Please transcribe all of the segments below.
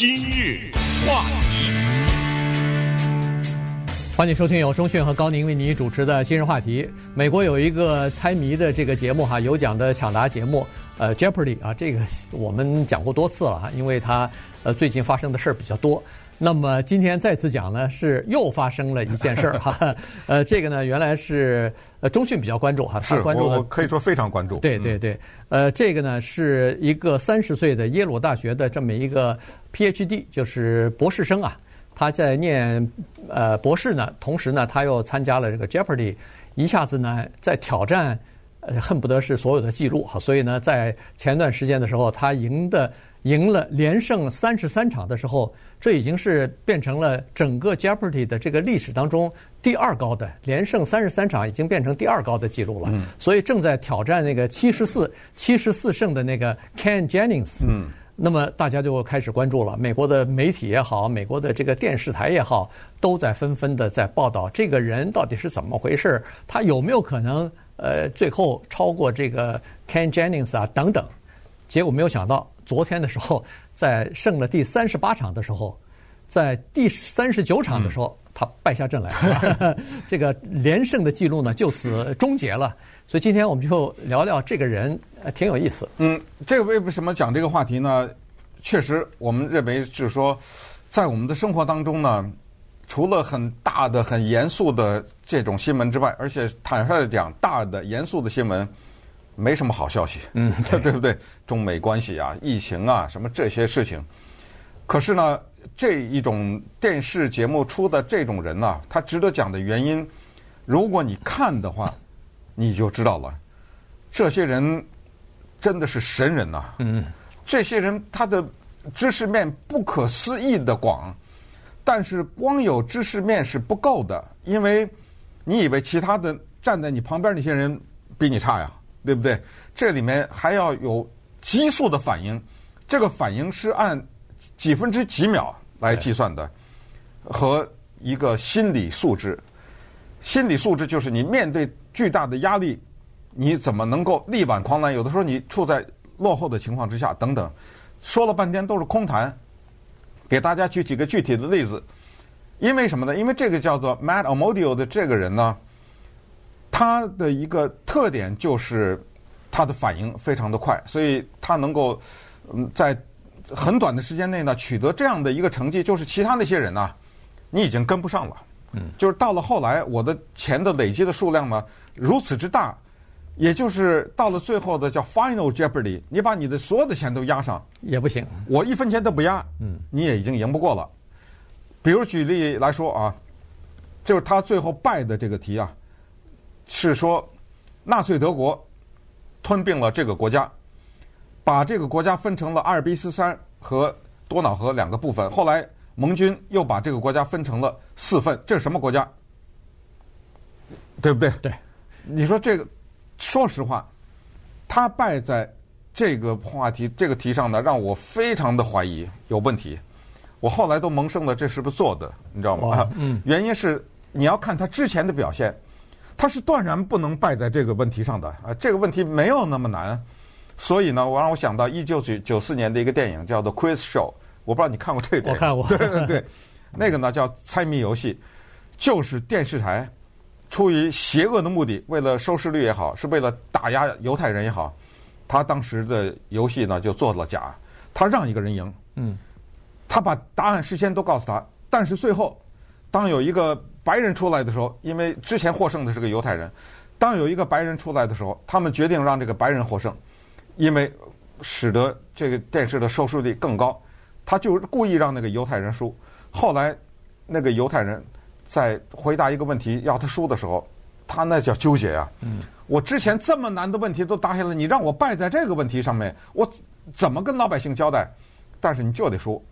今日话题，欢迎收听由中讯和高宁为您主持的今日话题。美国有一个猜谜的这个节目哈，有奖的抢答节目，呃，Jeopardy 啊，这个我们讲过多次了哈，因为它呃最近发生的事儿比较多。那么今天再次讲呢，是又发生了一件事儿 哈。呃，这个呢，原来是呃中讯比较关注哈，是关注的可以说非常关注。对对对，呃，这个呢是一个三十岁的耶鲁大学的这么一个 PhD，就是博士生啊，他在念呃博士呢，同时呢他又参加了这个 Jeopardy，一下子呢在挑战，呃恨不得是所有的记录哈，所以呢在前段时间的时候，他赢的。赢了连胜三十三场的时候，这已经是变成了整个 Jeopardy 的这个历史当中第二高的连胜三十三场，已经变成第二高的记录了。嗯。所以正在挑战那个七十四七十四胜的那个 Ken Jennings。嗯。那么大家就开始关注了，美国的媒体也好，美国的这个电视台也好，都在纷纷的在报道这个人到底是怎么回事，他有没有可能呃最后超过这个 Ken Jennings 啊等等。结果没有想到。昨天的时候，在胜了第三十八场的时候，在第三十九场的时候，嗯、他败下阵来，这个连胜的记录呢就此终结了。所以今天我们就聊聊这个人，挺有意思。嗯，这个为什么讲这个话题呢？确实，我们认为就是说，在我们的生活当中呢，除了很大的、很严肃的这种新闻之外，而且坦率的讲，大的、严肃的新闻。没什么好消息，嗯，对，对不对？中美关系啊，疫情啊，什么这些事情。可是呢，这一种电视节目出的这种人呢、啊，他值得讲的原因，如果你看的话，你就知道了。这些人真的是神人呐、啊，嗯，这些人他的知识面不可思议的广，但是光有知识面是不够的，因为你以为其他的站在你旁边那些人比你差呀？对不对？这里面还要有激素的反应，这个反应是按几分之几秒来计算的，和一个心理素质。心理素质就是你面对巨大的压力，你怎么能够力挽狂澜？有的时候你处在落后的情况之下，等等，说了半天都是空谈。给大家举几个具体的例子，因为什么呢？因为这个叫做 Matt Amodio 的这个人呢。他的一个特点就是他的反应非常的快，所以他能够嗯在很短的时间内呢取得这样的一个成绩，就是其他那些人呢，你已经跟不上了。嗯，就是到了后来，我的钱的累积的数量呢如此之大，也就是到了最后的叫 Final Jeopardy，你把你的所有的钱都压上也不行，我一分钱都不压，嗯，你也已经赢不过了。比如举例来说啊，就是他最后败的这个题啊。是说，纳粹德国吞并了这个国家，把这个国家分成了阿尔卑斯山和多瑙河两个部分。后来盟军又把这个国家分成了四份，这是什么国家？对不对？对。你说这个，说实话，他败在这个话题这个题上呢，让我非常的怀疑有问题。我后来都萌生了这是不是做的，你知道吗？嗯。原因是你要看他之前的表现。他是断然不能败在这个问题上的啊！这个问题没有那么难，所以呢，我让我想到一九九九四年的一个电影叫做《Quiz Show》，我不知道你看过这个电影？我看过。对对对，那个呢叫猜谜游戏，就是电视台出于邪恶的目的，为了收视率也好，是为了打压犹太人也好，他当时的游戏呢就做了假，他让一个人赢，嗯，他把答案事先都告诉他，但是最后当有一个。白人出来的时候，因为之前获胜的是个犹太人，当有一个白人出来的时候，他们决定让这个白人获胜，因为使得这个电视的收视率更高。他就故意让那个犹太人输。后来那个犹太人在回答一个问题要他输的时候，他那叫纠结呀。嗯。我之前这么难的问题都答下来，你让我败在这个问题上面，我怎么跟老百姓交代？但是你就得输。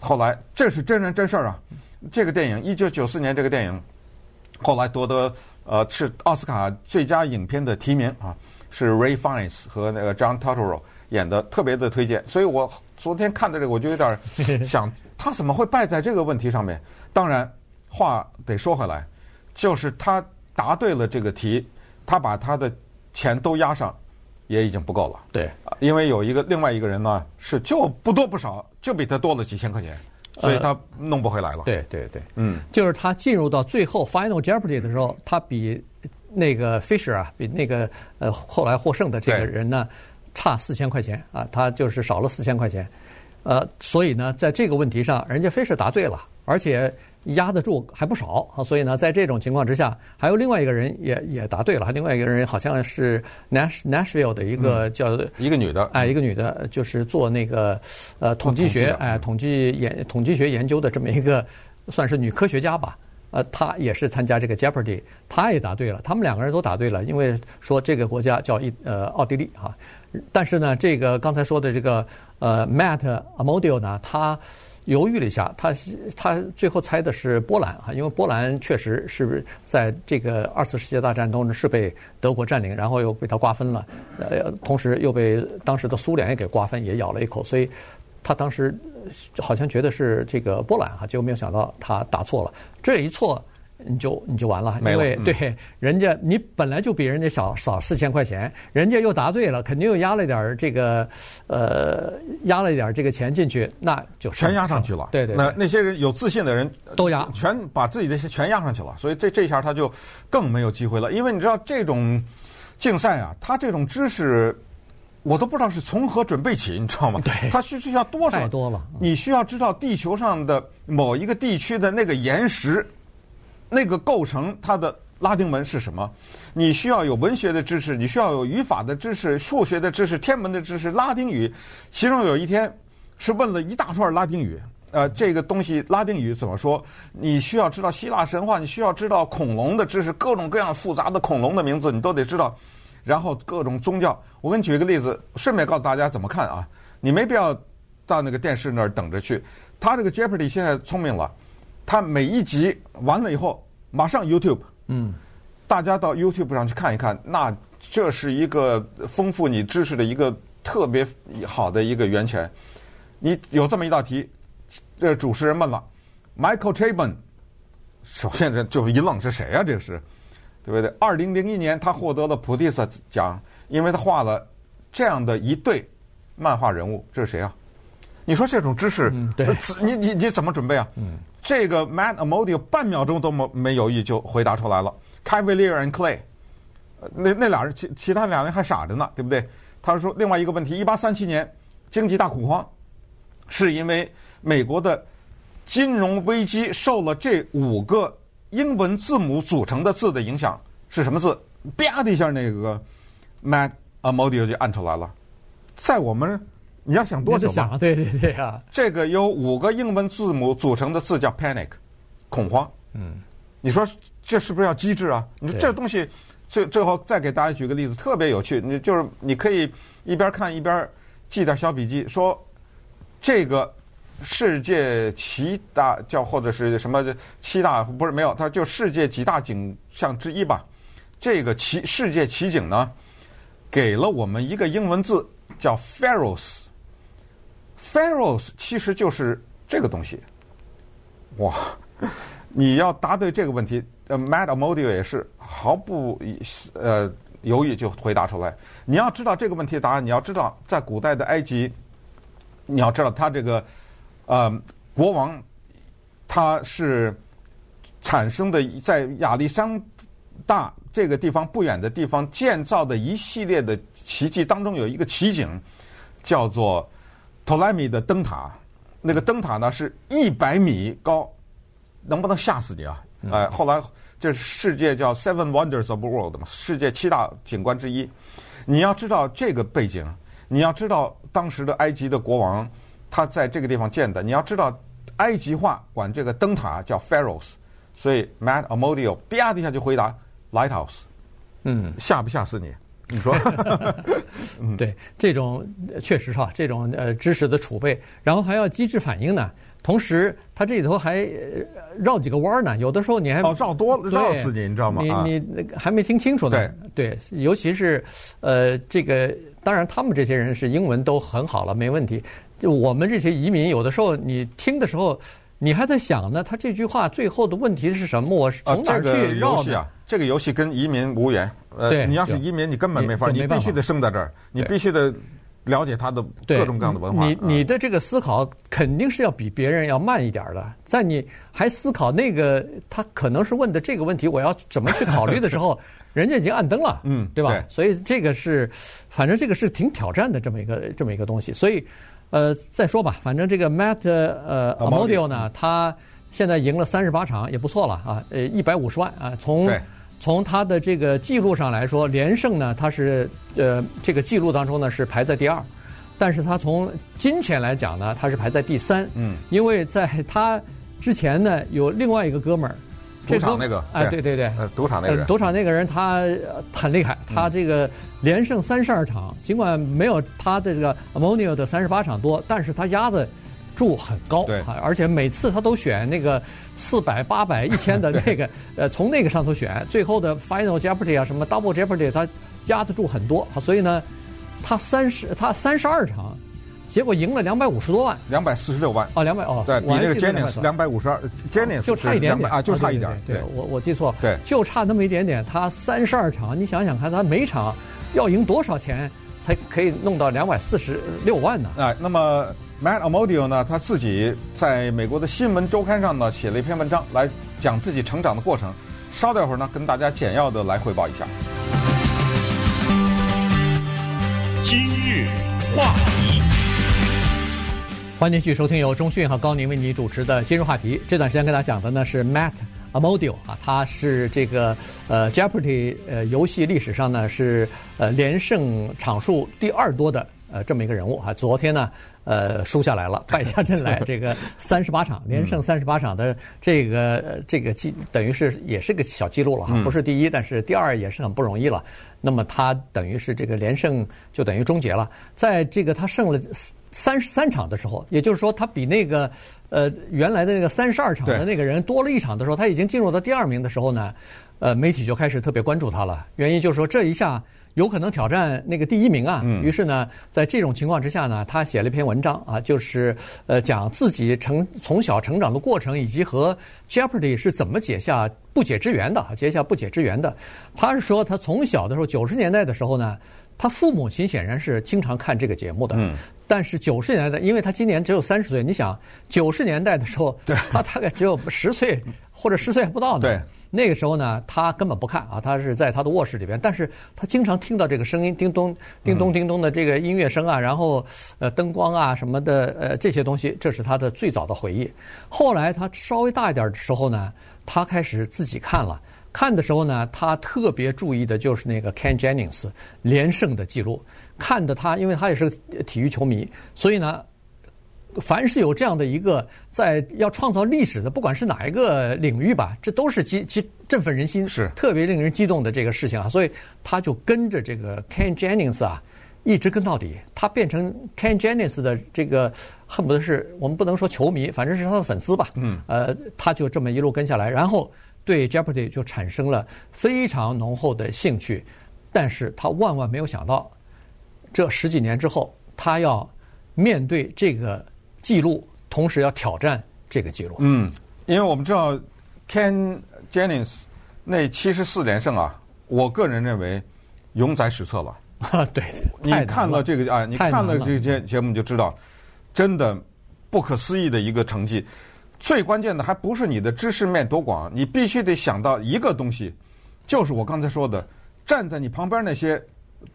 后来这是真人真事儿啊。这个电影一九九四年，这个电影后来夺得呃是奥斯卡最佳影片的提名啊，是 Ray Fiennes 和那个 John Turturro 演的，特别的推荐。所以我昨天看的这个，我就有点 想，他怎么会败在这个问题上面？当然，话得说回来，就是他答对了这个题，他把他的钱都押上，也已经不够了。对，因为有一个另外一个人呢，是就不多不少，就比他多了几千块钱，所以他弄不回来了。对对对，嗯，就是他进入到最后 Final Jeopardy 的时候，他比那个 Fisher 啊，比那个呃后来获胜的这个人呢，差四千块钱啊，他就是少了四千块钱。呃，所以呢，在这个问题上，人家 Fisher 答对了，而且。压得住还不少啊，所以呢，在这种情况之下，还有另外一个人也也答对了，另外一个人好像是 Nash Nashville 的一个叫、嗯、一个女的，哎，一个女的，就是做那个呃统计学，哎，统计研统计学研究的这么一个算是女科学家吧，呃，她也是参加这个 Jeopardy，她也答对了，他们两个人都答对了，因为说这个国家叫一呃奥地利哈，但是呢，这个刚才说的这个呃 Matt Amodio 呢，他。犹豫了一下，他他最后猜的是波兰啊，因为波兰确实是在这个二次世界大战中是被德国占领，然后又被他瓜分了，呃，同时又被当时的苏联也给瓜分，也咬了一口，所以他当时好像觉得是这个波兰哈，结果没有想到他打错了，这一错。你就你就完了，因为对人家你本来就比人家少少四千块钱，人家又答对了，肯定又压了点这个呃压了一点这个钱进去，那就全压上去了。对对，那那些人有自信的人都压，全把自己的全压上去了，所以这这下他就更没有机会了。因为你知道这种竞赛啊，他这种知识我都不知道是从何准备起，你知道吗？对，他需需要多少？太多了。你需要知道地球上的某一个地区的那个岩石。那个构成它的拉丁文是什么？你需要有文学的知识，你需要有语法的知识、数学的知识、天文的知识、拉丁语。其中有一天是问了一大串拉丁语，呃，这个东西拉丁语怎么说？你需要知道希腊神话，你需要知道恐龙的知识，各种各样复杂的恐龙的名字你都得知道。然后各种宗教，我给你举一个例子，顺便告诉大家怎么看啊？你没必要到那个电视那儿等着去。他这个 Jeopardy 现在聪明了。他每一集完了以后，马上 YouTube，嗯，大家到 YouTube 上去看一看，那这是一个丰富你知识的一个特别好的一个源泉。你有这么一道题，这主持人问了，Michael Chabon，首先这就一愣，是谁呀？这是，对不对？二零零一年他获得了普利策奖，因为他画了这样的一对漫画人物，这是谁啊？你说这种知识，嗯、对，你你你怎么准备啊？嗯，这个 Matt Amodio 半秒钟都没没犹豫就回答出来了。Cavalier and Clay，那那俩人其其他俩人还傻着呢，对不对？他说另外一个问题：一八三七年经济大恐慌，是因为美国的金融危机受了这五个英文字母组成的字的影响，是什么字？啪的一下，那个 Matt Amodio 就按出来了，在我们。你要想多久嘛？对对对啊！这个由五个英文字母组成的字叫 panic，恐慌。嗯，你说这是不是要机智啊？你说这东西最最后再给大家举个例子，特别有趣。你就是你可以一边看一边记点小笔记，说这个世界七大叫或者是什么七大不是没有，它就世界几大景象之一吧。这个奇世界奇景呢，给了我们一个英文字叫 Pharos。Pharaohs 其实就是这个东西，哇！你要答对这个问题，呃，Matt Amodio 也是毫不呃犹豫就回答出来。你要知道这个问题的答案，你要知道在古代的埃及，你要知道他这个呃国王他是产生的在亚历山大这个地方不远的地方建造的一系列的奇迹当中有一个奇景叫做。托莱米的灯塔，那个灯塔呢是一百米高，能不能吓死你啊？哎，后来这是世界叫 Seven Wonders of the World 嘛，世界七大景观之一。你要知道这个背景，你要知道当时的埃及的国王他在这个地方建的，你要知道埃及话管这个灯塔叫 Pharos，所以 Matt Amodio 啪的一下就回答 Lighthouse，嗯，吓不吓死你？你说，嗯，对，这种确实哈，这种呃知识的储备，然后还要机智反应呢。同时，它这里头还绕几个弯呢。有的时候你还哦绕多绕死你，你知道吗？你你还没听清楚呢。对对，尤其是呃这个，当然他们这些人是英文都很好了，没问题。就我们这些移民，有的时候你听的时候，你还在想呢，他这句话最后的问题是什么？我是从哪儿去绕的？这个游戏啊，这个游戏跟移民无缘。呃，对你要是移民，你根本没法，你必须得生在这儿，你必须得了解他的各种各样的文化。你你嗯的这个思考肯定是要比别人要慢一点的，在你还思考那个他可能是问的这个问题，我要怎么去考虑的时候，人家已经按灯了，嗯对吧？对。所以这个是，反正这个是挺挑战的这么一个这么一个东西。所以，呃，再说吧，反正这个 Matt 呃 Amodio 呢，他现在赢了三十八场，也不错了啊，呃，一百五十万啊，从对从他的这个记录上来说，连胜呢，他是呃这个记录当中呢是排在第二，但是他从金钱来讲呢，他是排在第三。嗯，因为在他之前呢，有另外一个哥们儿，赌场那个哎，对。对对赌场那个呃，人，赌场那个人他呃很厉害，他这个连胜三十二场，尽管没有他的这个 Amonio 的三十八场多，但是他压的注很高，对啊，而且每次他都选那个四百、八百、一千的那个，呃，从那个上头选，最后的 Final Jeopardy 啊，什么 Double Jeopardy，他压得住很多，啊所以呢，他三十他三十二场，结果赢了两百五十多万，两百四十六万。哦，两百哦，对，比那个 Jennings 两百五十二，Jennings 就差一点点啊，就差一点对，我我记错，对 就差那么一点点。他三十二场，你想想看，他每场要赢多少钱才可以弄到两百四十六万呢？啊，那么 Matt Amodio 呢，他自己在美国的新闻周刊上呢写了一篇文章，来讲自己成长的过程。稍待会儿呢，跟大家简要的来汇报一下。今日话题，欢迎继续收听由中讯和高宁为你主持的今日话题。这段时间跟大家讲的呢是 Matt Amodio 啊，他是这个呃 Jeopardy 呃游戏历史上呢是呃连胜场数第二多的呃这么一个人物啊。昨天呢呃输下来了，败下阵来，这个三十八场连胜三十八场的这个呃这个记等于是也是个小记录了哈，不是第一，但是第二也是很不容易了。那么他等于是这个连胜就等于终结了，在这个他胜了。三十三场的时候，也就是说，他比那个呃原来的那个三十二场的那个人多了一场的时候，他已经进入到第二名的时候呢，呃，媒体就开始特别关注他了。原因就是说，这一下有可能挑战那个第一名啊。于是呢，在这种情况之下呢，他写了一篇文章啊，就是呃讲自己成从小成长的过程，以及和 Jeopardy 是怎么结下不解之缘的，结下不解之缘的。他是说，他从小的时候，九十年代的时候呢。他父母亲显然是经常看这个节目的，嗯，但是九十年代，因为他今年只有三十岁，你想九十年代的时候，他大概只有十岁或者十岁还不到呢。对，那个时候呢，他根本不看啊，他是在他的卧室里边，但是他经常听到这个声音，叮咚、叮咚、叮咚的这个音乐声啊，然后呃灯光啊什么的，呃这些东西，这是他的最早的回忆。后来他稍微大一点的时候呢，他开始自己看了。看的时候呢，他特别注意的就是那个 Ken Jennings 连胜的记录。看的他，因为他也是体育球迷，所以呢，凡是有这样的一个在要创造历史的，不管是哪一个领域吧，这都是激激振奋人心，是特别令人激动的这个事情啊。所以他就跟着这个 Ken Jennings 啊，一直跟到底。他变成 Ken Jennings 的这个恨不得是我们不能说球迷，反正是他的粉丝吧。嗯，呃，他就这么一路跟下来，然后。对 Jeopardy 就产生了非常浓厚的兴趣，但是他万万没有想到，这十几年之后，他要面对这个记录，同时要挑战这个记录。嗯，因为我们知道 Ken Jennings 那七十四连胜啊，我个人认为永载史册了。啊，对，你看了这个啊，你看了这个节节目你就知道，真的不可思议的一个成绩。最关键的还不是你的知识面多广，你必须得想到一个东西，就是我刚才说的，站在你旁边那些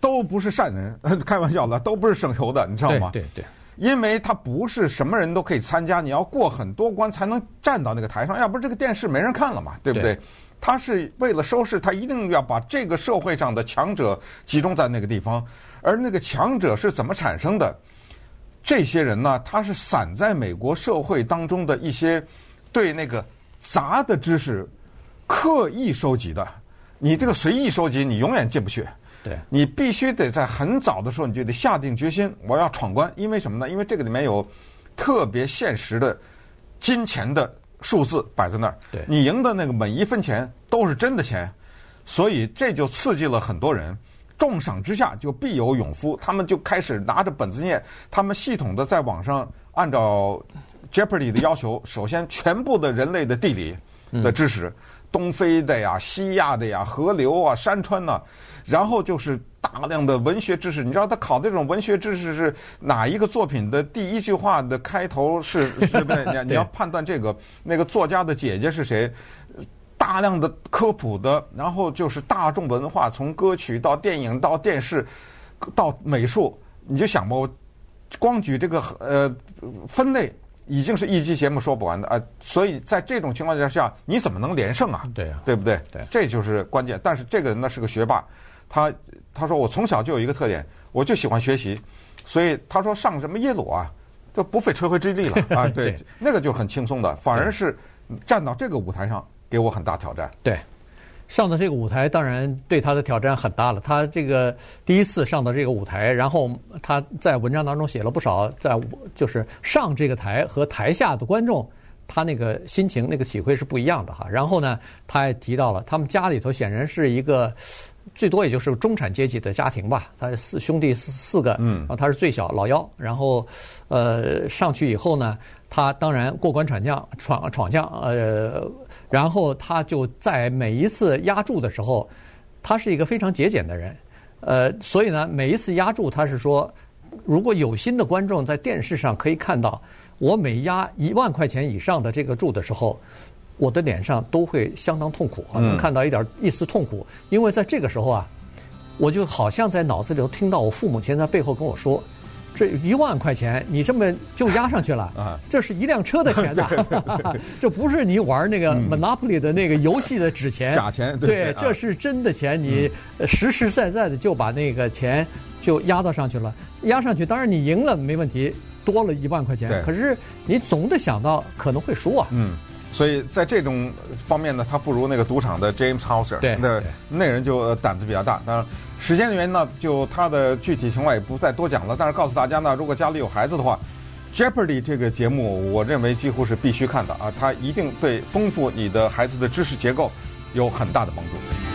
都不是善人，开玩笑的，都不是省油的，你知道吗？对对，对。因为他不是什么人都可以参加，你要过很多关才能站到那个台上，要不这个电视没人看了嘛，对不对？对他是为了收视，他一定要把这个社会上的强者集中在那个地方，而那个强者是怎么产生的？这些人呢，他是散在美国社会当中的一些对那个杂的知识刻意收集的。你这个随意收集，你永远进不去。对，你必须得在很早的时候，你就得下定决心，我要闯关。因为什么呢？因为这个里面有特别现实的金钱的数字摆在那儿。对，你赢的那个每一分钱都是真的钱，所以这就刺激了很多人。重赏之下就必有勇夫，他们就开始拿着本子念，他们系统的在网上按照 Jeopardy 的要求，首先全部的人类的地理的知识，东非的呀、西亚的呀、河流啊、山川呐、啊，然后就是大量的文学知识。你知道他考这种文学知识是哪一个作品的第一句话的开头是，对不对？你你要判断这个那个作家的姐姐是谁。大量的科普的，然后就是大众文化，从歌曲到电影到电视，到美术，你就想吧，我光举这个呃分类已经是一期节目说不完的啊，所以在这种情况之下，你怎么能连胜啊？对啊，对不对？对，这就是关键。但是这个人呢是个学霸，他他说我从小就有一个特点，我就喜欢学习，所以他说上什么耶鲁啊，就不费吹灰之力了 啊。对，对那个就很轻松的，反而是站到这个舞台上。给我很大挑战。对，上到这个舞台，当然对他的挑战很大了。他这个第一次上到这个舞台，然后他在文章当中写了不少，在就是上这个台和台下的观众，他那个心情、那个体会是不一样的哈。然后呢，他也提到了他们家里头显然是一个最多也就是中产阶级的家庭吧。他四兄弟四四个，嗯，他是最小老幺，然后呃上去以后呢，他当然过关斩将，闯闯将，呃。然后他就在每一次压注的时候，他是一个非常节俭的人，呃，所以呢，每一次压注他是说，如果有心的观众在电视上可以看到我每压一万块钱以上的这个注的时候，我的脸上都会相当痛苦啊，能看到一点一丝痛苦，因为在这个时候啊，我就好像在脑子里头听到我父母亲在背后跟我说。这一万块钱，你这么就压上去了啊？这是一辆车的钱呐，这不是你玩那个 Monopoly 的那个游戏的纸钱，假钱。对，这是真的钱，你实实在在的就把那个钱就压到上去了。压上去，当然你赢了没问题，多了一万块钱。可是你总得想到可能会输啊。嗯，所以在这种方面呢，他不如那个赌场的 James Hauser。对，那那人就胆子比较大。当然。时间的原因呢，就他的具体情况也不再多讲了。但是告诉大家呢，如果家里有孩子的话，Jeopardy 这个节目，我认为几乎是必须看的啊，它一定对丰富你的孩子的知识结构有很大的帮助。